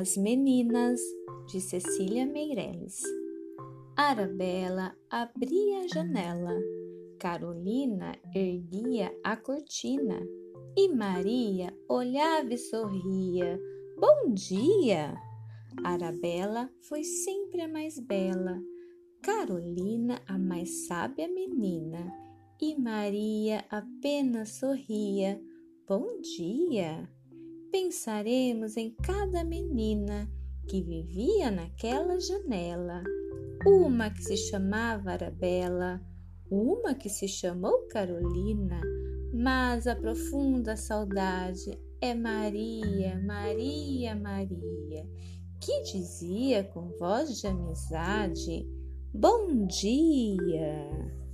As Meninas, de Cecília Meireles. Arabella abria a janela, Carolina erguia a cortina e Maria olhava e sorria. Bom dia! Arabella foi sempre a mais bela, Carolina a mais sábia menina e Maria apenas sorria. Bom dia! Pensaremos em cada menina que vivia naquela janela. Uma que se chamava Arabella, uma que se chamou Carolina, mas a profunda saudade é Maria, Maria, Maria, que dizia com voz de amizade: Bom dia!